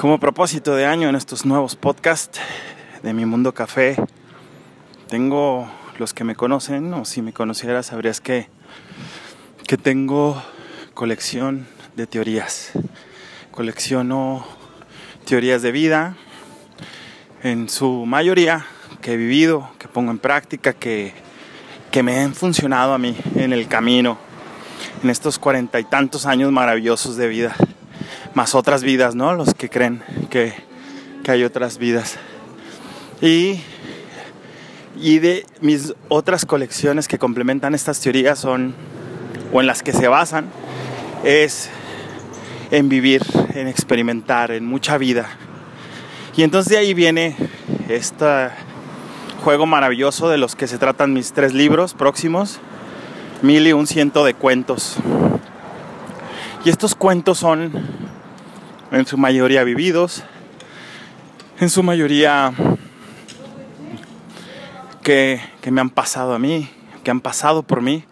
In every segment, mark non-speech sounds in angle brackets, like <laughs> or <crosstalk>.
Como propósito de año en estos nuevos podcasts de Mi Mundo Café, tengo los que me conocen, o si me conocieras, sabrías que, que tengo colección de teorías. Colecciono teorías de vida, en su mayoría que he vivido, que pongo en práctica, que, que me han funcionado a mí en el camino, en estos cuarenta y tantos años maravillosos de vida más otras vidas, ¿no? Los que creen que, hay otras vidas. Y, y de mis otras colecciones que complementan estas teorías son, o en las que se basan, es en vivir, en experimentar, en mucha vida. Y entonces de ahí viene este juego maravilloso de los que se tratan mis tres libros próximos, mil y un ciento de cuentos. Y estos cuentos son en su mayoría vividos, en su mayoría que, me han pasado a mí, que han pasado por mí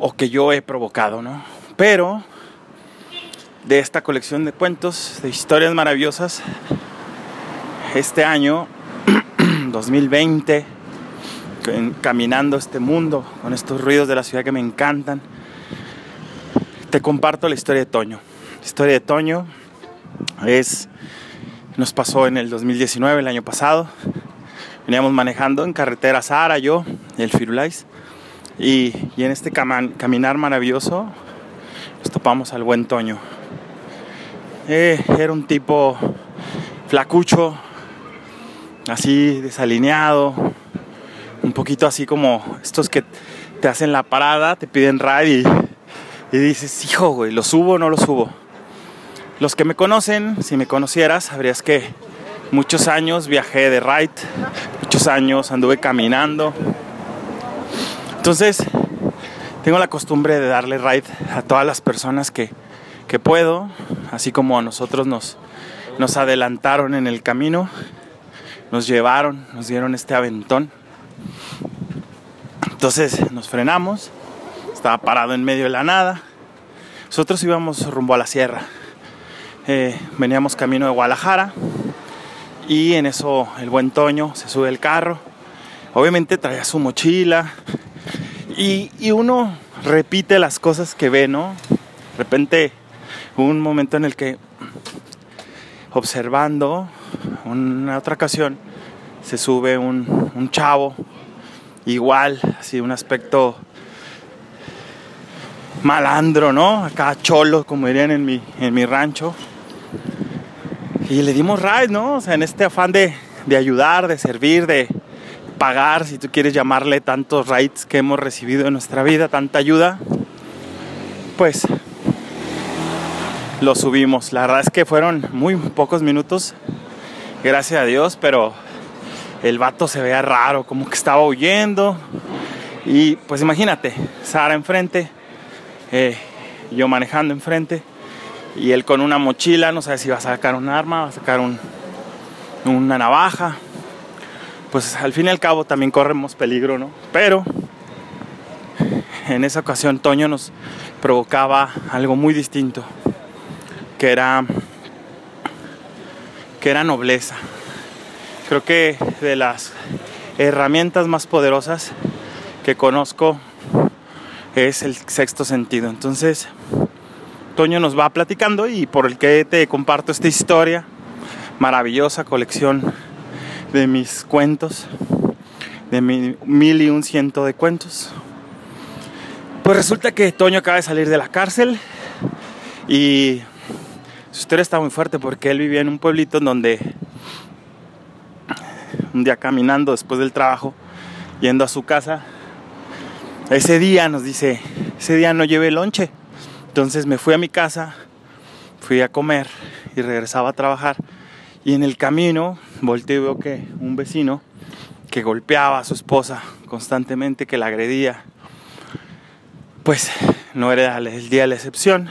o que yo he provocado, ¿no? Pero de esta colección de cuentos, de historias maravillosas, este año <clears throat> 2020, caminando este mundo con estos ruidos de la ciudad que me encantan, te comparto la historia de Toño. La historia de Toño es, nos pasó en el 2019, el año pasado. Veníamos manejando en carretera Sahara, yo, el Firulais. Y, y en este caminar maravilloso nos topamos al buen Toño. Eh, era un tipo flacucho, así desalineado, un poquito así como estos que te hacen la parada, te piden ride y, y dices, hijo, güey, ¿lo subo o no lo subo? Los que me conocen, si me conocieras, sabrías que muchos años viajé de ride, muchos años anduve caminando. Entonces, tengo la costumbre de darle ride a todas las personas que, que puedo, así como a nosotros nos, nos adelantaron en el camino, nos llevaron, nos dieron este aventón. Entonces nos frenamos, estaba parado en medio de la nada. Nosotros íbamos rumbo a la sierra. Eh, veníamos camino de Guadalajara y en eso el buen Toño se sube el carro. Obviamente traía su mochila y, uno repite las cosas que ve, ¿no? De repente hubo un momento en el que observando una otra ocasión se sube un, un chavo igual, así un aspecto malandro, ¿no? Acá cholo, como dirían en mi, en mi rancho. Y le dimos ride, ¿no? O sea, en este afán de, ayudar, de servir, de pagar, si tú quieres llamarle tantos rides que hemos recibido en nuestra vida, tanta ayuda, pues lo subimos. La verdad es que fueron muy pocos minutos, gracias a Dios, pero el vato se veía raro, como que estaba huyendo. Y pues imagínate, Sara enfrente, eh, yo manejando enfrente y él con una mochila, no sabe si va a sacar un arma, va a sacar un, una navaja. Pues al fin y al cabo también corremos peligro, ¿no? Pero en esa ocasión Toño nos provocaba algo muy distinto, que era que era nobleza. Creo que de las herramientas más poderosas que conozco es el sexto sentido. Entonces, Toño nos va platicando y por el que te comparto esta historia, maravillosa colección de mis cuentos, de mi mil y un ciento de cuentos. Pues resulta que Toño acaba de salir de la cárcel y su historia está muy fuerte porque él vivía en un pueblito en donde un día caminando después del trabajo, yendo a su casa, ese día nos dice, ese día no llevé lonche entonces me fui a mi casa, fui a comer y regresaba a trabajar. Y en el camino volteé y veo que un vecino que golpeaba a su esposa constantemente, que la agredía, pues no era el día de la excepción.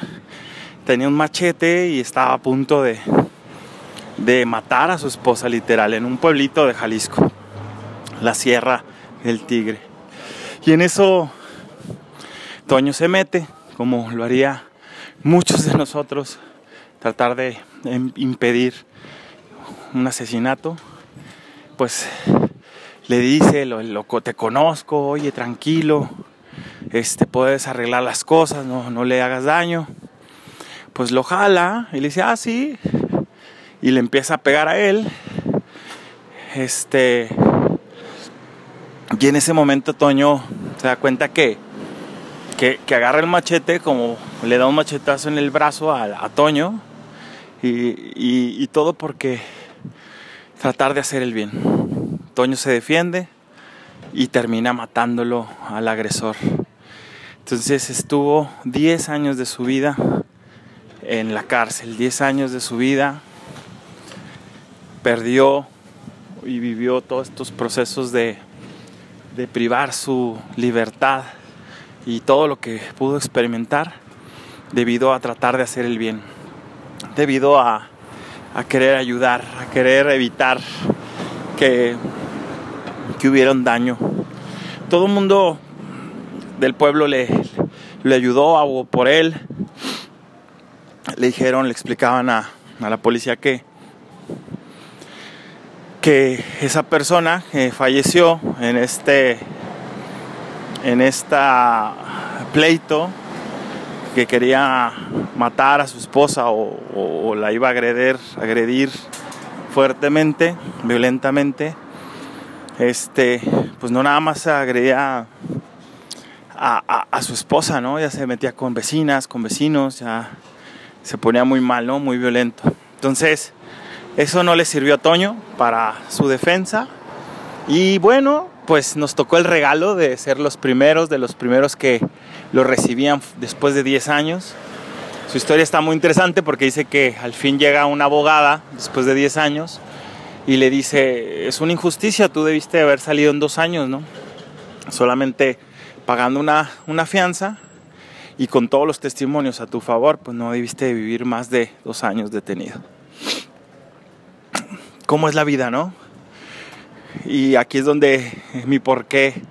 Tenía un machete y estaba a punto de, de matar a su esposa literal en un pueblito de Jalisco, la Sierra del Tigre. Y en eso Toño se mete como lo haría muchos de nosotros tratar de impedir un asesinato, pues le dice, lo, loco, te conozco, oye, tranquilo, este, puedes arreglar las cosas, no, no le hagas daño. Pues lo jala y le dice, ah, sí, y le empieza a pegar a él. Este, y en ese momento Toño se da cuenta que, que, agarra el machete, como le da un machetazo en el brazo a, Toño, y, y todo porque tratar de hacer el bien. Toño se defiende y termina matándolo al agresor. Entonces estuvo 10 años de su vida en la cárcel, 10 años de su vida, perdió y vivió todos estos procesos de, de privar su libertad y todo lo que pudo experimentar debido a tratar de hacer el bien, debido a a querer ayudar, a querer evitar que, que hubiera un daño. Todo el mundo del pueblo le, le ayudó, abogó por él. Le dijeron, le explicaban a, a la policía que, que esa persona que falleció en este en esta pleito que quería matar a su esposa o, la iba a agredir, agredir fuertemente, violentamente, este, pues no nada más agredía a, su esposa, ¿no? Ya se metía con vecinas, con vecinos, ya se ponía muy mal. Muy violento. Entonces, eso no le sirvió a Toño para su defensa. Y bueno, pues nos tocó el regalo de ser los primeros, de los primeros que lo recibían después de 10 años. Su historia está muy interesante porque dice que al fin llega una abogada después de 10 años y le dice, es una injusticia, tú debiste haber salido en dos años, ¿no? Solamente pagando una, una fianza y con todos los testimonios a tu favor, pues no debiste vivir más de dos años detenido. ¿Cómo es la vida, no? Y aquí es donde mi por qué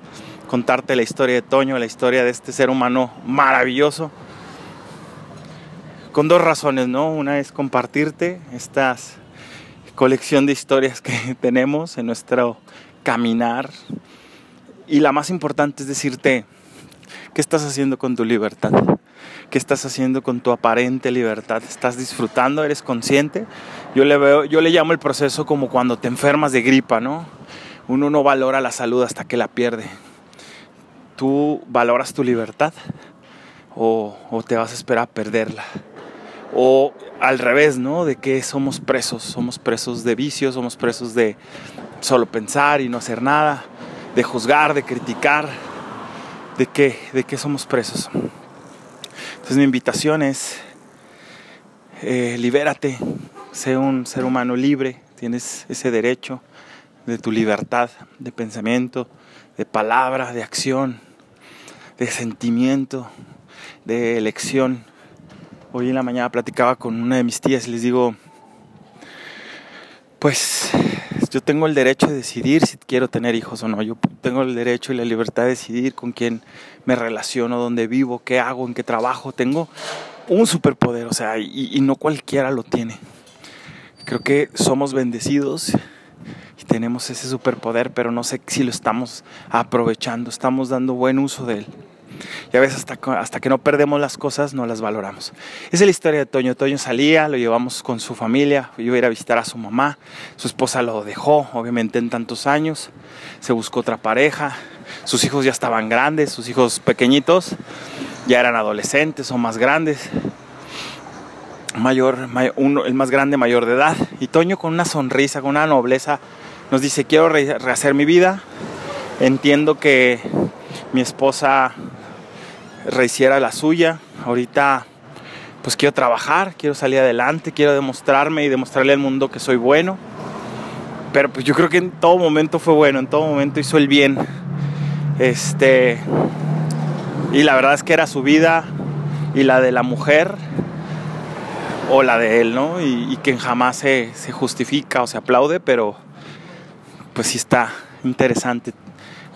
contarte la historia de Toño, la historia de este ser humano maravilloso. Con dos razones, ¿no? Una es compartirte esta colección de historias que <laughs> tenemos en nuestro caminar. Y la más importante es decirte, ¿qué estás haciendo con tu libertad? ¿Qué estás haciendo con tu aparente libertad? ¿Estás disfrutando? ¿Eres consciente? Yo le veo, yo le llamo el proceso como cuando te enfermas de gripa, ¿no? Uno no valora la salud hasta que la pierde tú valoras tu libertad o, te vas a esperar a perderla. O al revés, ¿no? De que somos presos, somos presos de vicios, somos presos de solo pensar y no hacer nada, de juzgar, de criticar, de qué, de qué somos presos. Entonces mi invitación es, eh, libérate, sé un ser humano libre, tienes ese derecho de tu libertad de pensamiento, de palabra, de acción, de sentimiento, de elección. Hoy en la mañana platicaba con una de mis tías y les digo, pues yo tengo el derecho de decidir si quiero tener hijos o no. Yo tengo el derecho y la libertad de decidir con quién me relaciono, dónde vivo, qué hago, en qué trabajo. Tengo un superpoder, o sea, y, y no cualquiera lo tiene. Creo que somos bendecidos y tenemos ese superpoder, pero no sé si lo estamos aprovechando, estamos dando buen uso de él. Y a veces hasta, hasta que no perdemos las cosas no las valoramos. Esa es la historia de Toño. Toño salía, lo llevamos con su familia, iba a ir a visitar a su mamá, su esposa lo dejó, obviamente en tantos años, se buscó otra pareja, sus hijos ya estaban grandes, sus hijos pequeñitos ya eran adolescentes o más grandes mayor, uno, el más grande mayor de edad. Y Toño con una sonrisa, con una nobleza, nos dice, quiero rehacer mi vida. Entiendo que mi esposa rehiciera la suya. Ahorita pues quiero trabajar, quiero salir adelante, quiero demostrarme y demostrarle al mundo que soy bueno. Pero pues yo creo que en todo momento fue bueno, en todo momento hizo el bien. Este y la verdad es que era su vida y la de la mujer o la de él, ¿no? Y, que jamás se, se, justifica o se aplaude, pero pues sí está interesante.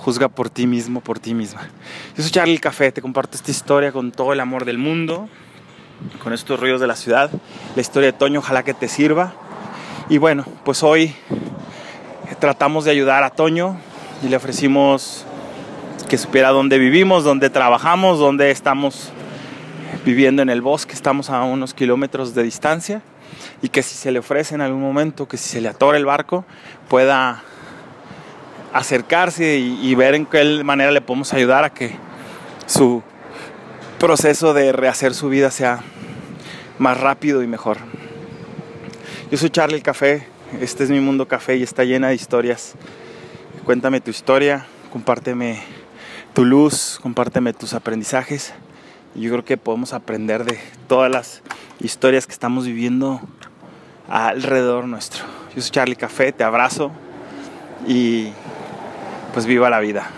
Juzga por ti mismo, por ti misma. Yo soy Charlie Café, te comparto esta historia con todo el amor del mundo. con estos ruidos de la ciudad. La historia de Toño, ojalá que te sirva. Y bueno, pues hoy tratamos de ayudar a Toño y le ofrecimos que supiera dónde vivimos, dónde trabajamos, dónde estamos viviendo en el bosque, estamos a unos kilómetros de distancia y que si se le ofrece en algún momento, que si se le atora el barco, pueda acercarse y, ver en qué manera le podemos ayudar a que su proceso de rehacer su vida sea más rápido y mejor. Yo soy Charlie Café, este es mi mundo café y está llena de historias. Cuéntame tu historia, compárteme tu luz, compárteme tus aprendizajes. Yo creo que podemos aprender de todas las historias que estamos viviendo alrededor nuestro. Yo soy Charlie Café, te abrazo y pues viva la vida.